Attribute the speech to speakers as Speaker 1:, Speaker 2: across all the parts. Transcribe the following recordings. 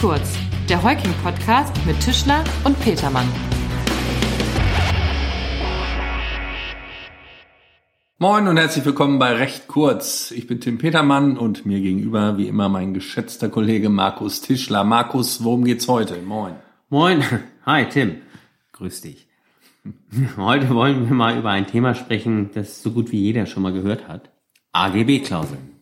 Speaker 1: Kurz, der Heuking-Podcast mit Tischler und Petermann.
Speaker 2: Moin und herzlich willkommen bei Recht kurz. Ich bin Tim Petermann und mir gegenüber wie immer mein geschätzter Kollege Markus Tischler. Markus, worum geht's heute? Moin.
Speaker 3: Moin. Hi Tim. Grüß dich. Heute wollen wir mal über ein Thema sprechen, das so gut wie jeder schon mal gehört hat. AGB-Klauseln.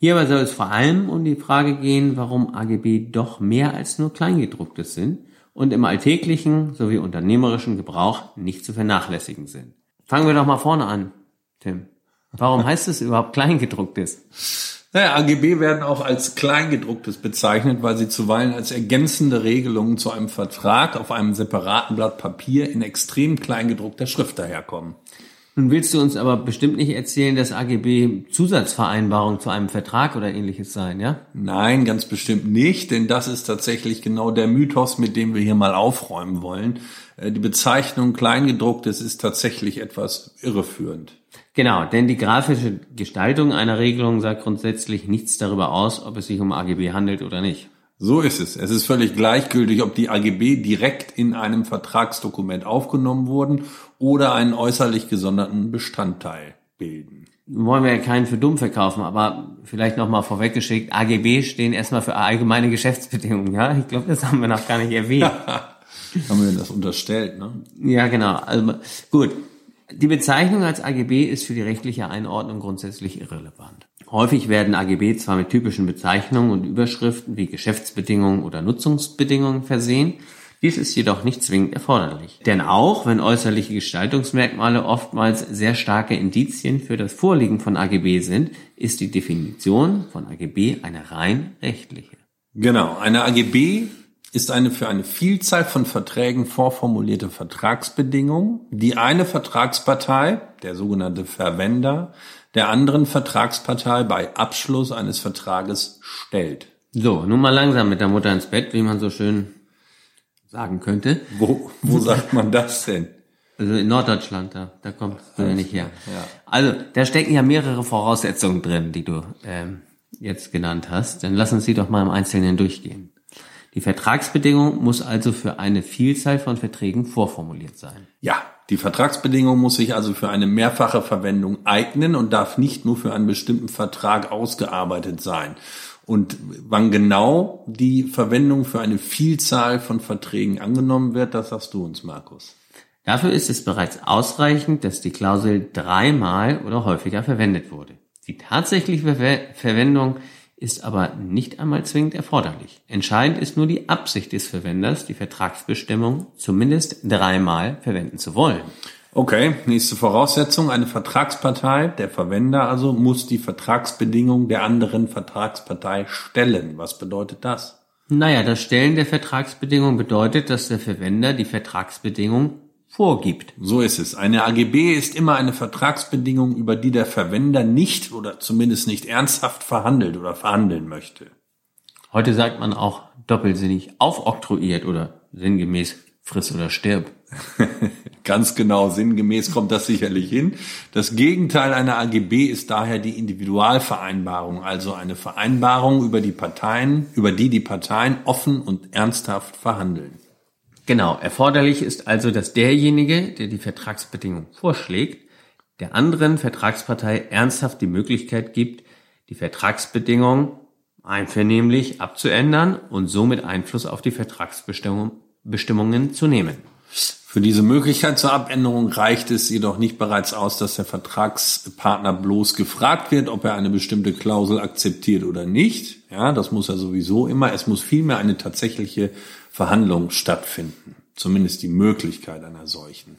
Speaker 3: Hierbei soll es vor allem um die Frage gehen, warum AGB doch mehr als nur Kleingedrucktes sind und im alltäglichen sowie unternehmerischen Gebrauch nicht zu vernachlässigen sind. Fangen wir doch mal vorne an, Tim. Warum heißt es überhaupt Kleingedrucktes?
Speaker 2: Naja, AGB werden auch als Kleingedrucktes bezeichnet, weil sie zuweilen als ergänzende Regelungen zu einem Vertrag auf einem separaten Blatt Papier in extrem kleingedruckter Schrift daherkommen.
Speaker 3: Nun willst du uns aber bestimmt nicht erzählen, dass AGB Zusatzvereinbarung zu einem Vertrag oder ähnliches sein, ja?
Speaker 2: Nein, ganz bestimmt nicht, denn das ist tatsächlich genau der Mythos, mit dem wir hier mal aufräumen wollen. Äh, die Bezeichnung Kleingedrucktes ist tatsächlich etwas irreführend.
Speaker 3: Genau, denn die grafische Gestaltung einer Regelung sagt grundsätzlich nichts darüber aus, ob es sich um AGB handelt oder nicht.
Speaker 2: So ist es. Es ist völlig gleichgültig, ob die AGB direkt in einem Vertragsdokument aufgenommen wurden oder einen äußerlich gesonderten Bestandteil bilden.
Speaker 3: Wollen wir ja keinen für dumm verkaufen, aber vielleicht nochmal vorweggeschickt, AGB stehen erstmal für allgemeine Geschäftsbedingungen, ja? Ich glaube, das haben wir noch gar nicht erwähnt.
Speaker 2: haben wir das unterstellt, ne?
Speaker 3: Ja, genau. Also gut. Die Bezeichnung als AGB ist für die rechtliche Einordnung grundsätzlich irrelevant. Häufig werden AGB zwar mit typischen Bezeichnungen und Überschriften wie Geschäftsbedingungen oder Nutzungsbedingungen versehen, dies ist jedoch nicht zwingend erforderlich. Denn auch wenn äußerliche Gestaltungsmerkmale oftmals sehr starke Indizien für das Vorliegen von AGB sind, ist die Definition von AGB eine rein rechtliche.
Speaker 2: Genau, eine AGB ist eine für eine Vielzahl von Verträgen vorformulierte Vertragsbedingung, die eine Vertragspartei, der sogenannte Verwender, der anderen Vertragspartei bei Abschluss eines Vertrages stellt.
Speaker 3: So, nun mal langsam mit der Mutter ins Bett, wie man so schön sagen könnte.
Speaker 2: Wo, wo sagt man das denn?
Speaker 3: Also in Norddeutschland, da, da kommt du ja nicht her. Ja. Also da stecken ja mehrere Voraussetzungen drin, die du ähm, jetzt genannt hast. Dann lass uns sie doch mal im Einzelnen durchgehen. Die Vertragsbedingung muss also für eine Vielzahl von Verträgen vorformuliert sein.
Speaker 2: Ja, die Vertragsbedingung muss sich also für eine mehrfache Verwendung eignen und darf nicht nur für einen bestimmten Vertrag ausgearbeitet sein. Und wann genau die Verwendung für eine Vielzahl von Verträgen angenommen wird, das sagst du uns, Markus.
Speaker 3: Dafür ist es bereits ausreichend, dass die Klausel dreimal oder häufiger verwendet wurde. Die tatsächliche Ver Verwendung ist aber nicht einmal zwingend erforderlich. Entscheidend ist nur die Absicht des Verwenders, die Vertragsbestimmung zumindest dreimal verwenden zu wollen.
Speaker 2: Okay, nächste Voraussetzung. Eine Vertragspartei, der Verwender also, muss die Vertragsbedingungen der anderen Vertragspartei stellen. Was bedeutet das?
Speaker 3: Naja, das Stellen der Vertragsbedingungen bedeutet, dass der Verwender die Vertragsbedingungen vorgibt.
Speaker 2: So ist es. Eine AGB ist immer eine Vertragsbedingung, über die der Verwender nicht oder zumindest nicht ernsthaft verhandelt oder verhandeln möchte.
Speaker 3: Heute sagt man auch doppelsinnig aufoktroyiert oder sinngemäß friss oder stirb.
Speaker 2: Ganz genau, sinngemäß kommt das sicherlich hin. Das Gegenteil einer AGB ist daher die Individualvereinbarung, also eine Vereinbarung über die Parteien, über die die Parteien offen und ernsthaft verhandeln.
Speaker 3: Genau, erforderlich ist also, dass derjenige, der die Vertragsbedingung vorschlägt, der anderen Vertragspartei ernsthaft die Möglichkeit gibt, die Vertragsbedingung einvernehmlich abzuändern und somit Einfluss auf die Vertragsbestimmungen zu nehmen.
Speaker 2: Für diese Möglichkeit zur Abänderung reicht es jedoch nicht bereits aus, dass der Vertragspartner bloß gefragt wird, ob er eine bestimmte Klausel akzeptiert oder nicht. Ja, das muss er sowieso immer. Es muss vielmehr eine tatsächliche Verhandlung stattfinden. Zumindest die Möglichkeit einer solchen.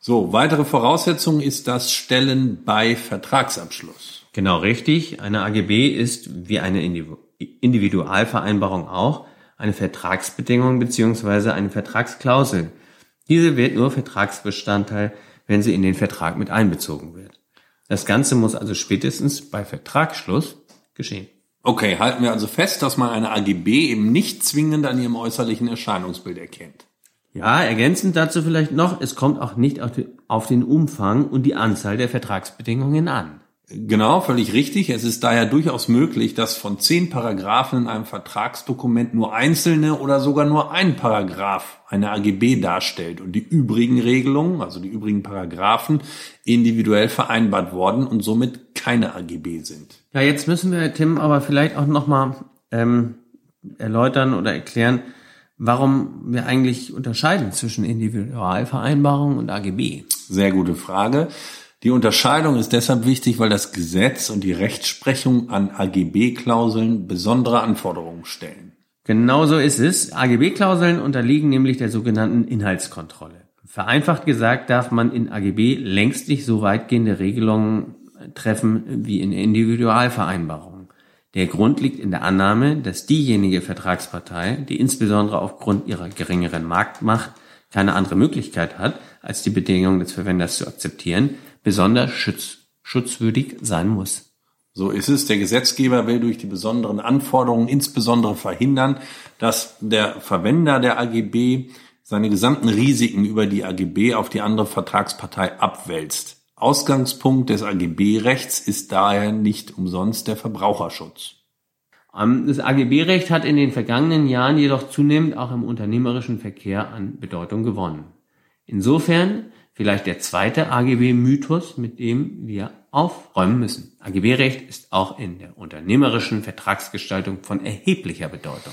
Speaker 2: So, weitere Voraussetzung ist das Stellen bei Vertragsabschluss.
Speaker 3: Genau richtig. Eine AGB ist wie eine Individualvereinbarung auch eine Vertragsbedingung beziehungsweise eine Vertragsklausel. Diese wird nur Vertragsbestandteil, wenn sie in den Vertrag mit einbezogen wird. Das Ganze muss also spätestens bei Vertragsschluss geschehen.
Speaker 2: Okay, halten wir also fest, dass man eine AGB eben nicht zwingend an ihrem äußerlichen Erscheinungsbild erkennt.
Speaker 3: Ja, ergänzend dazu vielleicht noch, es kommt auch nicht auf den Umfang und die Anzahl der Vertragsbedingungen an.
Speaker 2: Genau, völlig richtig. Es ist daher durchaus möglich, dass von zehn Paragraphen in einem Vertragsdokument nur einzelne oder sogar nur ein Paragraph eine AGB darstellt und die übrigen Regelungen, also die übrigen Paragraphen, individuell vereinbart worden und somit keine AGB sind.
Speaker 3: Ja, jetzt müssen wir, Tim, aber vielleicht auch nochmal ähm, erläutern oder erklären, warum wir eigentlich unterscheiden zwischen Individualvereinbarung und AGB.
Speaker 2: Sehr gute Frage. Die Unterscheidung ist deshalb wichtig, weil das Gesetz und die Rechtsprechung an AGB-Klauseln besondere Anforderungen stellen.
Speaker 3: Genauso ist es. AGB-Klauseln unterliegen nämlich der sogenannten Inhaltskontrolle. Vereinfacht gesagt darf man in AGB längst nicht so weitgehende Regelungen treffen wie in Individualvereinbarungen. Der Grund liegt in der Annahme, dass diejenige Vertragspartei, die insbesondere aufgrund ihrer geringeren Marktmacht keine andere Möglichkeit hat, als die Bedingungen des Verwenders zu akzeptieren, besonders schutz, schutzwürdig sein muss.
Speaker 2: So ist es. Der Gesetzgeber will durch die besonderen Anforderungen insbesondere verhindern, dass der Verwender der AGB seine gesamten Risiken über die AGB auf die andere Vertragspartei abwälzt. Ausgangspunkt des AGB-Rechts ist daher nicht umsonst der Verbraucherschutz.
Speaker 3: Ähm, das AGB-Recht hat in den vergangenen Jahren jedoch zunehmend auch im unternehmerischen Verkehr an Bedeutung gewonnen. Insofern vielleicht der zweite AGB-Mythos, mit dem wir aufräumen müssen. AGB-Recht ist auch in der unternehmerischen Vertragsgestaltung von erheblicher Bedeutung.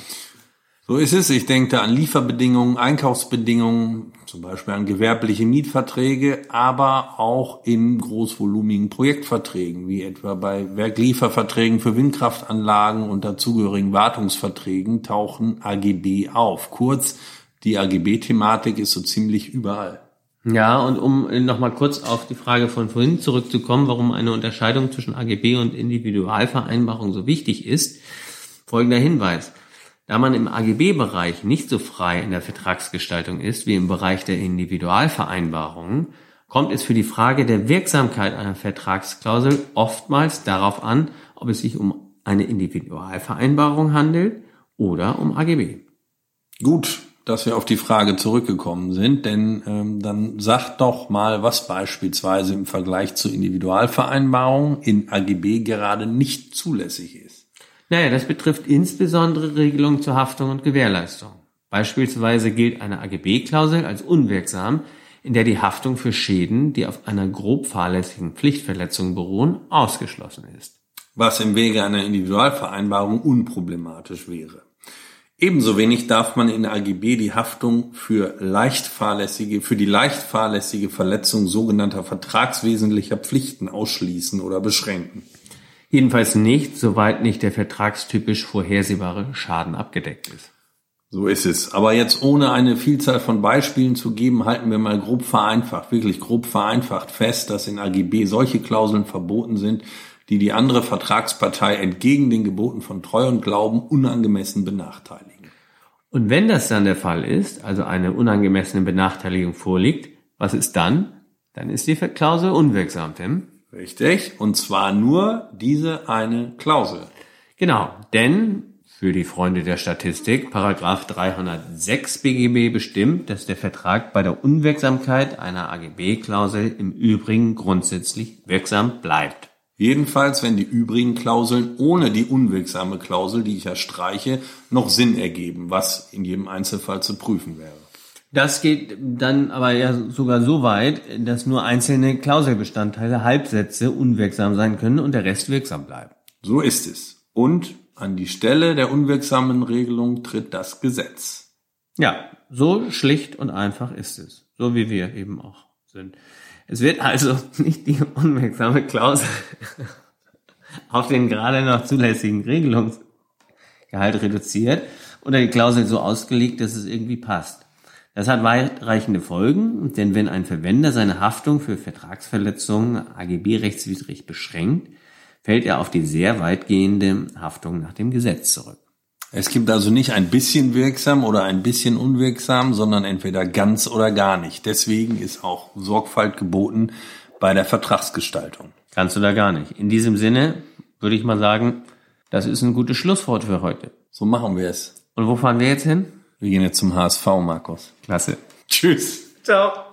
Speaker 2: So ist es. Ich denke an Lieferbedingungen, Einkaufsbedingungen, zum Beispiel an gewerbliche Mietverträge, aber auch in großvolumigen Projektverträgen, wie etwa bei Werklieferverträgen für Windkraftanlagen und dazugehörigen Wartungsverträgen tauchen AGB auf. Kurz, die AGB-Thematik ist so ziemlich überall.
Speaker 3: Ja, und um nochmal kurz auf die Frage von vorhin zurückzukommen, warum eine Unterscheidung zwischen AGB und Individualvereinbarung so wichtig ist, folgender Hinweis. Da man im AGB-Bereich nicht so frei in der Vertragsgestaltung ist wie im Bereich der Individualvereinbarungen, kommt es für die Frage der Wirksamkeit einer Vertragsklausel oftmals darauf an, ob es sich um eine Individualvereinbarung handelt oder um AGB.
Speaker 2: Gut, dass wir auf die Frage zurückgekommen sind, denn ähm, dann sagt doch mal, was beispielsweise im Vergleich zu Individualvereinbarungen in AGB gerade nicht zulässig ist.
Speaker 3: Naja, das betrifft insbesondere Regelungen zur Haftung und Gewährleistung. Beispielsweise gilt eine AGB-Klausel als unwirksam, in der die Haftung für Schäden, die auf einer grob fahrlässigen Pflichtverletzung beruhen, ausgeschlossen ist.
Speaker 2: Was im Wege einer Individualvereinbarung unproblematisch wäre. Ebenso wenig darf man in AGB die Haftung für leicht fahrlässige, für die leicht fahrlässige Verletzung sogenannter vertragswesentlicher Pflichten ausschließen oder beschränken.
Speaker 3: Jedenfalls nicht, soweit nicht der vertragstypisch vorhersehbare Schaden abgedeckt ist.
Speaker 2: So ist es. Aber jetzt ohne eine Vielzahl von Beispielen zu geben, halten wir mal grob vereinfacht, wirklich grob vereinfacht fest, dass in AGB solche Klauseln verboten sind, die die andere Vertragspartei entgegen den Geboten von Treu und Glauben unangemessen benachteiligen.
Speaker 3: Und wenn das dann der Fall ist, also eine unangemessene Benachteiligung vorliegt, was ist dann? Dann ist die Klausel unwirksam, Tim.
Speaker 2: Richtig. Und zwar nur diese eine Klausel.
Speaker 3: Genau. Denn für die Freunde der Statistik, Paragraph 306 BGB bestimmt, dass der Vertrag bei der Unwirksamkeit einer AGB-Klausel im Übrigen grundsätzlich wirksam bleibt.
Speaker 2: Jedenfalls, wenn die übrigen Klauseln ohne die unwirksame Klausel, die ich ja streiche, noch Sinn ergeben, was in jedem Einzelfall zu prüfen wäre.
Speaker 3: Das geht dann aber ja sogar so weit, dass nur einzelne Klauselbestandteile, Halbsätze unwirksam sein können und der Rest wirksam bleibt.
Speaker 2: So ist es. Und an die Stelle der unwirksamen Regelung tritt das Gesetz.
Speaker 3: Ja, so schlicht und einfach ist es. So wie wir eben auch sind. Es wird also nicht die unwirksame Klausel auf den gerade noch zulässigen Regelungsgehalt reduziert oder die Klausel so ausgelegt, dass es irgendwie passt. Das hat weitreichende Folgen, denn wenn ein Verwender seine Haftung für Vertragsverletzungen AGB-rechtswidrig beschränkt, fällt er auf die sehr weitgehende Haftung nach dem Gesetz zurück.
Speaker 2: Es gibt also nicht ein bisschen wirksam oder ein bisschen unwirksam, sondern entweder ganz oder gar nicht. Deswegen ist auch Sorgfalt geboten bei der Vertragsgestaltung.
Speaker 3: Kannst du da gar nicht. In diesem Sinne würde ich mal sagen, das ist ein gutes Schlusswort für heute.
Speaker 2: So machen wir es.
Speaker 3: Und wo fahren wir jetzt hin?
Speaker 2: Wir gehen jetzt zum HSV, Markus.
Speaker 3: Klasse.
Speaker 2: Tschüss.
Speaker 3: Ciao.